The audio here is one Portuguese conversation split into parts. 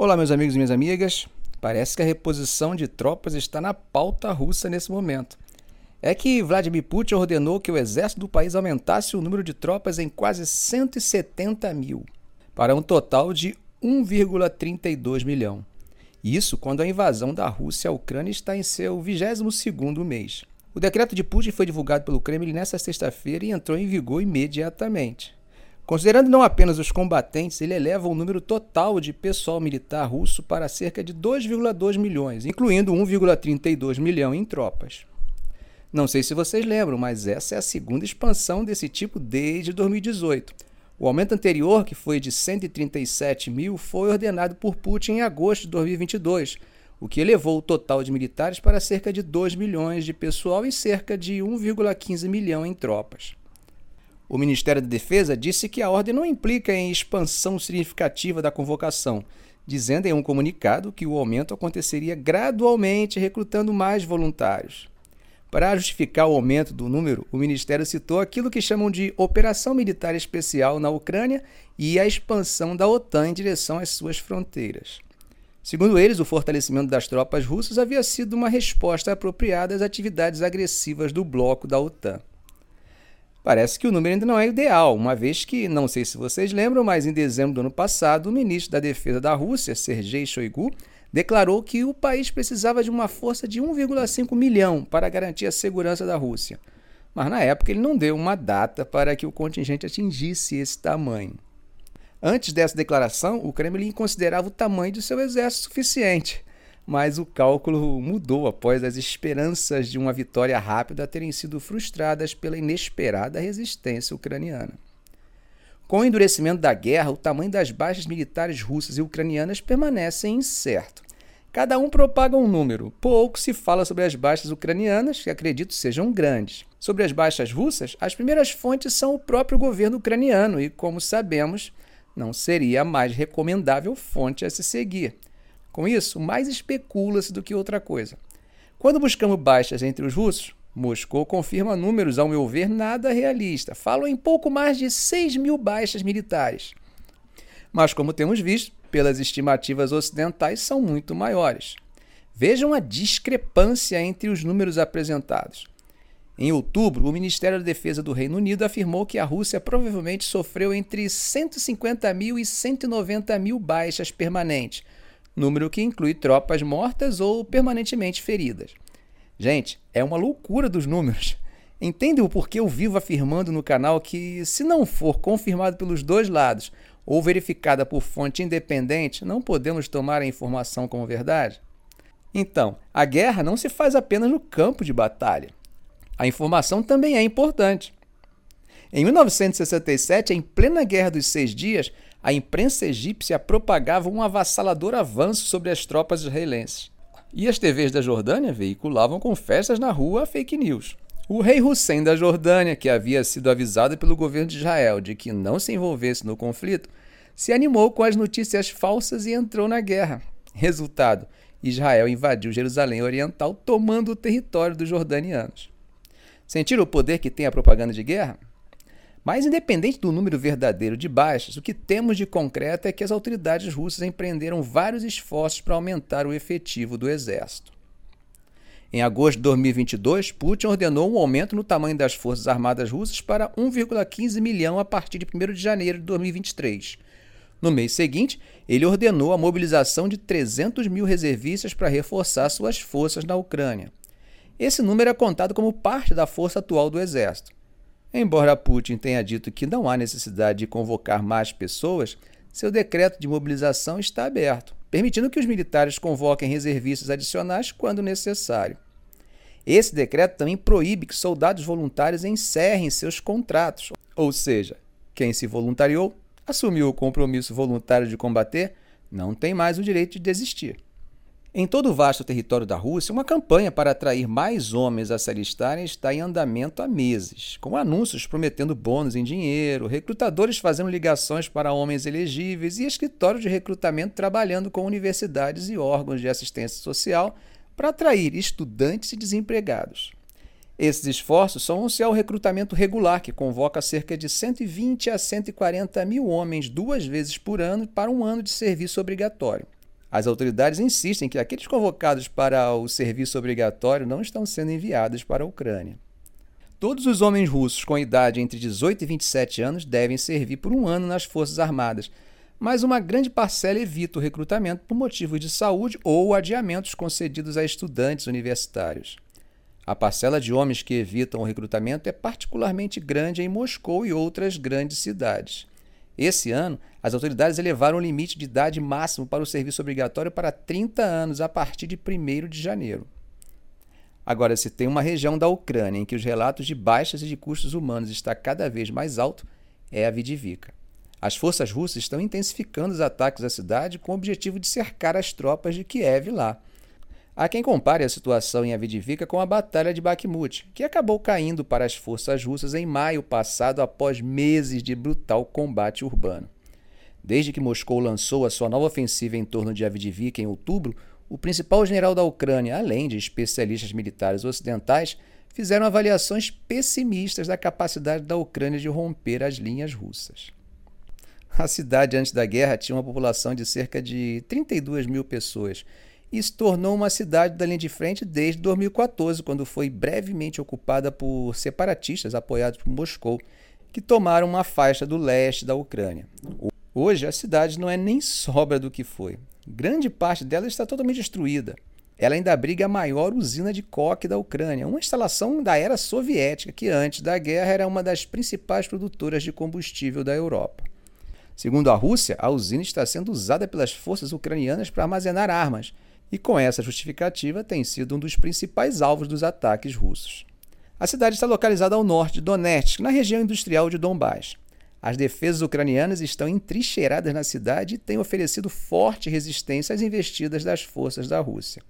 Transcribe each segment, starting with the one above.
Olá, meus amigos e minhas amigas. Parece que a reposição de tropas está na pauta russa nesse momento. É que Vladimir Putin ordenou que o exército do país aumentasse o número de tropas em quase 170 mil, para um total de 1,32 milhão. Isso quando a invasão da Rússia à Ucrânia está em seu 22º mês. O decreto de Putin foi divulgado pelo Kremlin nesta sexta-feira e entrou em vigor imediatamente. Considerando não apenas os combatentes, ele eleva o número total de pessoal militar russo para cerca de 2,2 milhões, incluindo 1,32 milhão em tropas. Não sei se vocês lembram, mas essa é a segunda expansão desse tipo desde 2018. O aumento anterior, que foi de 137 mil, foi ordenado por Putin em agosto de 2022, o que elevou o total de militares para cerca de 2 milhões de pessoal e cerca de 1,15 milhão em tropas. O Ministério da Defesa disse que a ordem não implica em expansão significativa da convocação, dizendo em um comunicado que o aumento aconteceria gradualmente, recrutando mais voluntários. Para justificar o aumento do número, o Ministério citou aquilo que chamam de Operação Militar Especial na Ucrânia e a expansão da OTAN em direção às suas fronteiras. Segundo eles, o fortalecimento das tropas russas havia sido uma resposta apropriada às atividades agressivas do bloco da OTAN. Parece que o número ainda não é ideal, uma vez que, não sei se vocês lembram, mas em dezembro do ano passado, o ministro da Defesa da Rússia, Sergei Shoigu, declarou que o país precisava de uma força de 1,5 milhão para garantir a segurança da Rússia. Mas na época ele não deu uma data para que o contingente atingisse esse tamanho. Antes dessa declaração, o Kremlin considerava o tamanho do seu exército suficiente mas o cálculo mudou após as esperanças de uma vitória rápida terem sido frustradas pela inesperada resistência ucraniana. Com o endurecimento da guerra, o tamanho das baixas militares russas e ucranianas permanece incerto. Cada um propaga um número. Pouco se fala sobre as baixas ucranianas, que acredito sejam grandes. Sobre as baixas russas, as primeiras fontes são o próprio governo ucraniano e, como sabemos, não seria a mais recomendável fonte a se seguir. Com isso, mais especula-se do que outra coisa. Quando buscamos baixas entre os russos, Moscou confirma números, ao meu ver, nada realista. Falam em pouco mais de 6 mil baixas militares. Mas, como temos visto, pelas estimativas ocidentais, são muito maiores. Vejam a discrepância entre os números apresentados. Em outubro, o Ministério da Defesa do Reino Unido afirmou que a Rússia provavelmente sofreu entre 150 mil e 190 mil baixas permanentes, número que inclui tropas mortas ou permanentemente feridas. Gente, é uma loucura dos números. Entendem o porquê eu vivo afirmando no canal que, se não for confirmado pelos dois lados ou verificada por fonte independente, não podemos tomar a informação como verdade? Então, a guerra não se faz apenas no campo de batalha. A informação também é importante. Em 1967, em plena Guerra dos Seis Dias, a imprensa egípcia propagava um avassalador avanço sobre as tropas israelenses. E as TVs da Jordânia veiculavam com festas na rua fake news. O rei Hussein da Jordânia, que havia sido avisado pelo governo de Israel de que não se envolvesse no conflito, se animou com as notícias falsas e entrou na guerra. Resultado: Israel invadiu Jerusalém Oriental, tomando o território dos jordanianos. Sentiram o poder que tem a propaganda de guerra? Mas, independente do número verdadeiro de baixas, o que temos de concreto é que as autoridades russas empreenderam vários esforços para aumentar o efetivo do exército. Em agosto de 2022, Putin ordenou um aumento no tamanho das Forças Armadas Russas para 1,15 milhão a partir de 1 de janeiro de 2023. No mês seguinte, ele ordenou a mobilização de 300 mil reservistas para reforçar suas forças na Ucrânia. Esse número é contado como parte da força atual do exército. Embora Putin tenha dito que não há necessidade de convocar mais pessoas, seu decreto de mobilização está aberto, permitindo que os militares convoquem reservistas adicionais quando necessário. Esse decreto também proíbe que soldados voluntários encerrem seus contratos, ou seja, quem se voluntariou, assumiu o compromisso voluntário de combater, não tem mais o direito de desistir. Em todo o vasto território da Rússia, uma campanha para atrair mais homens a se alistarem está em andamento há meses, com anúncios prometendo bônus em dinheiro, recrutadores fazendo ligações para homens elegíveis e escritórios de recrutamento trabalhando com universidades e órgãos de assistência social para atrair estudantes e desempregados. Esses esforços somam-se ao recrutamento regular, que convoca cerca de 120 a 140 mil homens duas vezes por ano para um ano de serviço obrigatório. As autoridades insistem que aqueles convocados para o serviço obrigatório não estão sendo enviados para a Ucrânia. Todos os homens russos com idade entre 18 e 27 anos devem servir por um ano nas Forças Armadas, mas uma grande parcela evita o recrutamento por motivos de saúde ou adiamentos concedidos a estudantes universitários. A parcela de homens que evitam o recrutamento é particularmente grande em Moscou e outras grandes cidades. Esse ano, as autoridades elevaram o limite de idade máximo para o serviço obrigatório para 30 anos a partir de 1 de janeiro. Agora, se tem uma região da Ucrânia em que os relatos de baixas e de custos humanos está cada vez mais alto, é a Vidivika. As forças russas estão intensificando os ataques à cidade com o objetivo de cercar as tropas de Kiev lá. Há quem compare a situação em Avdiivka com a Batalha de Bakhmut, que acabou caindo para as forças russas em maio passado após meses de brutal combate urbano. Desde que Moscou lançou a sua nova ofensiva em torno de Avdiivka em outubro, o principal general da Ucrânia, além de especialistas militares ocidentais, fizeram avaliações pessimistas da capacidade da Ucrânia de romper as linhas russas. A cidade antes da guerra tinha uma população de cerca de 32 mil pessoas e se tornou uma cidade da linha de frente desde 2014, quando foi brevemente ocupada por separatistas apoiados por Moscou, que tomaram uma faixa do leste da Ucrânia. Hoje, a cidade não é nem sobra do que foi. Grande parte dela está totalmente destruída. Ela ainda abriga a maior usina de coque da Ucrânia, uma instalação da era soviética que, antes da guerra, era uma das principais produtoras de combustível da Europa. Segundo a Rússia, a usina está sendo usada pelas forças ucranianas para armazenar armas e com essa justificativa tem sido um dos principais alvos dos ataques russos. A cidade está localizada ao norte de Donetsk, na região industrial de Donbás. As defesas ucranianas estão entrincheiradas na cidade e têm oferecido forte resistência às investidas das forças da Rússia.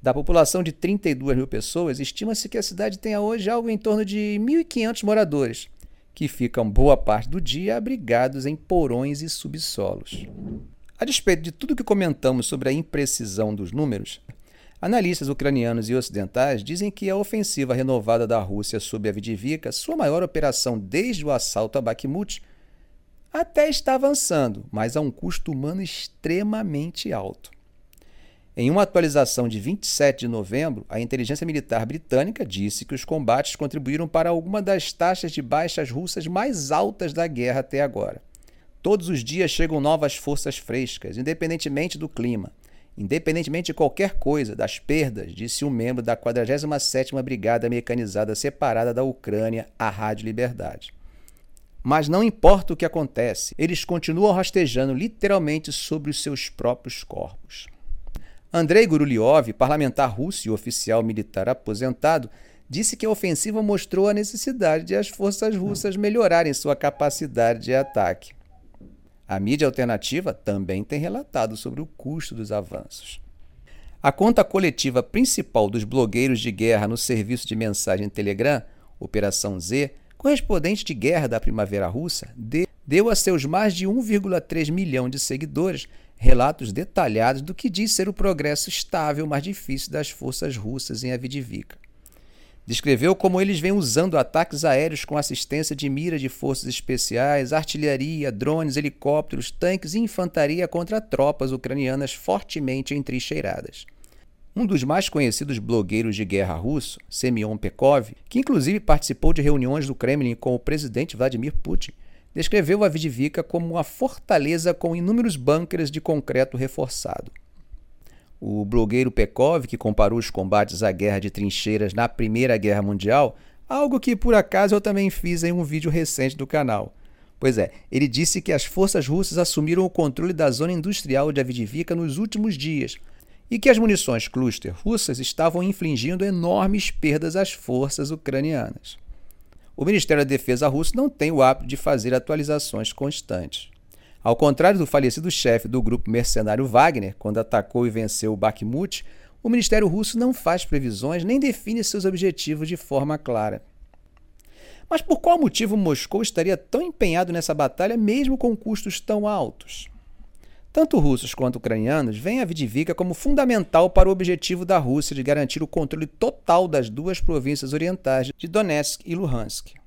Da população de 32 mil pessoas, estima-se que a cidade tenha hoje algo em torno de 1.500 moradores, que ficam boa parte do dia abrigados em porões e subsolos. A despeito de tudo que comentamos sobre a imprecisão dos números, analistas ucranianos e ocidentais dizem que a ofensiva renovada da Rússia sobre a Avdiivka, sua maior operação desde o assalto a Bakhmut, até está avançando, mas a um custo humano extremamente alto. Em uma atualização de 27 de novembro, a inteligência militar britânica disse que os combates contribuíram para alguma das taxas de baixas russas mais altas da guerra até agora. Todos os dias chegam novas forças frescas, independentemente do clima. Independentemente de qualquer coisa, das perdas, disse um membro da 47ª Brigada Mecanizada Separada da Ucrânia à Rádio Liberdade. Mas não importa o que acontece, eles continuam rastejando literalmente sobre os seus próprios corpos. Andrei Guruliov, parlamentar russo e oficial militar aposentado, disse que a ofensiva mostrou a necessidade de as forças russas melhorarem sua capacidade de ataque. A mídia alternativa também tem relatado sobre o custo dos avanços. A conta coletiva principal dos blogueiros de guerra no serviço de mensagem Telegram, Operação Z, correspondente de guerra da Primavera Russa, deu a seus mais de 1,3 milhão de seguidores relatos detalhados do que diz ser o progresso estável mais difícil das forças russas em Avdiivka. Descreveu como eles vêm usando ataques aéreos com assistência de mira de forças especiais, artilharia, drones, helicópteros, tanques e infantaria contra tropas ucranianas fortemente entrincheiradas. Um dos mais conhecidos blogueiros de guerra russo, Semyon Pekov, que inclusive participou de reuniões do Kremlin com o presidente Vladimir Putin, descreveu a Avdiivka como uma fortaleza com inúmeros bunkers de concreto reforçado. O blogueiro Pekov, que comparou os combates à guerra de trincheiras na Primeira Guerra Mundial, algo que por acaso eu também fiz em um vídeo recente do canal. Pois é, ele disse que as forças russas assumiram o controle da zona industrial de Avdiivka nos últimos dias e que as munições cluster russas estavam infligindo enormes perdas às forças ucranianas. O Ministério da Defesa russo não tem o hábito de fazer atualizações constantes. Ao contrário do falecido chefe do grupo mercenário Wagner, quando atacou e venceu o Bakhmut, o Ministério Russo não faz previsões nem define seus objetivos de forma clara. Mas por qual motivo Moscou estaria tão empenhado nessa batalha mesmo com custos tão altos? Tanto russos quanto ucranianos veem a Vidivika como fundamental para o objetivo da Rússia de garantir o controle total das duas províncias orientais de Donetsk e Luhansk.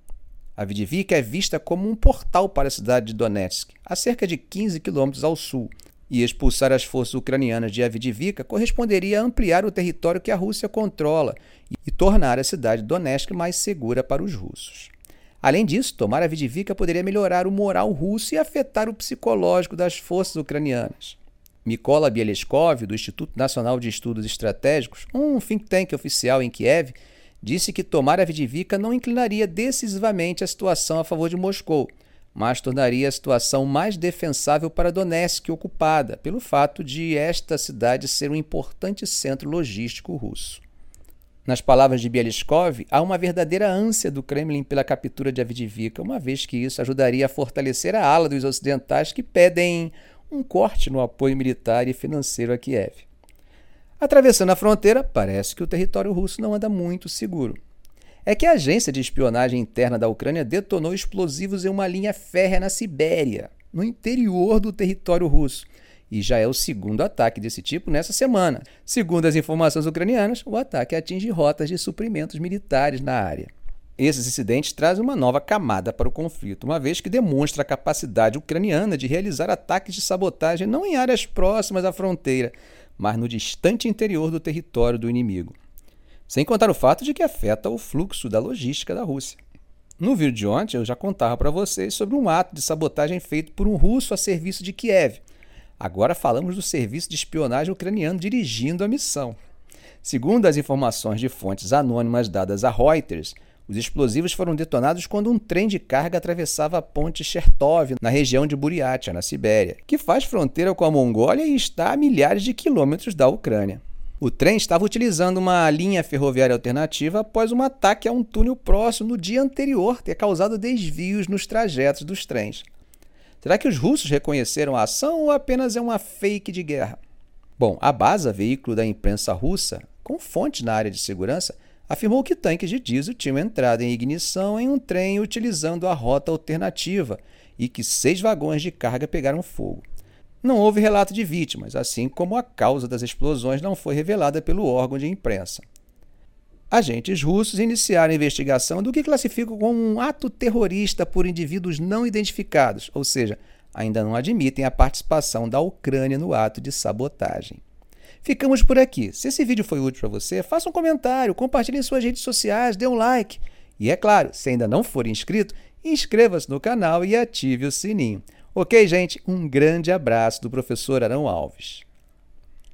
A é vista como um portal para a cidade de Donetsk, a cerca de 15 quilômetros ao sul, E expulsar as forças ucranianas de Avdiivka corresponderia a ampliar o território que a Rússia controla e tornar a cidade de Donetsk mais segura para os russos. Além disso, tomar Avdiivka poderia melhorar o moral russo e afetar o psicológico das forças ucranianas. Mikola Bieleskov, do Instituto Nacional de Estudos Estratégicos, um think tank oficial em Kiev, disse que tomar Avdiivka não inclinaria decisivamente a situação a favor de Moscou, mas tornaria a situação mais defensável para Donetsk ocupada, pelo fato de esta cidade ser um importante centro logístico russo. Nas palavras de Bielskov, há uma verdadeira ânsia do Kremlin pela captura de Avdiivka, uma vez que isso ajudaria a fortalecer a ala dos ocidentais que pedem um corte no apoio militar e financeiro a Kiev. Atravessando a fronteira, parece que o território russo não anda muito seguro. É que a agência de espionagem interna da Ucrânia detonou explosivos em uma linha férrea na Sibéria, no interior do território russo, e já é o segundo ataque desse tipo nessa semana. Segundo as informações ucranianas, o ataque atinge rotas de suprimentos militares na área. Esses incidentes trazem uma nova camada para o conflito, uma vez que demonstra a capacidade ucraniana de realizar ataques de sabotagem não em áreas próximas à fronteira, mas no distante interior do território do inimigo. Sem contar o fato de que afeta o fluxo da logística da Rússia. No vídeo de ontem eu já contava para vocês sobre um ato de sabotagem feito por um russo a serviço de Kiev, Agora falamos do serviço de espionagem ucraniano dirigindo a missão. Segundo as informações de fontes anônimas dadas a Reuters, os explosivos foram detonados quando um trem de carga atravessava a ponte Chertov, na região de Buryatia, na Sibéria, que faz fronteira com a Mongólia e está a milhares de quilômetros da Ucrânia. O trem estava utilizando uma linha ferroviária alternativa após um ataque a um túnel próximo no dia anterior ter causado desvios nos trajetos dos trens. Será que os russos reconheceram a ação ou apenas é uma fake de guerra? Bom, a Baza, veículo da imprensa russa, com fontes na área de segurança, afirmou que tanques de diesel tinham entrado em ignição em um trem utilizando a rota alternativa e que seis vagões de carga pegaram fogo. Não houve relato de vítimas, assim como a causa das explosões não foi revelada pelo órgão de imprensa. Agentes russos iniciaram a investigação do que classificam como um ato terrorista por indivíduos não identificados, ou seja, ainda não admitem a participação da Ucrânia no ato de sabotagem. Ficamos por aqui. Se esse vídeo foi útil para você, faça um comentário, compartilhe em suas redes sociais, dê um like. E é claro, se ainda não for inscrito, inscreva-se no canal e ative o sininho. Ok, gente? Um grande abraço do professor Arão Alves.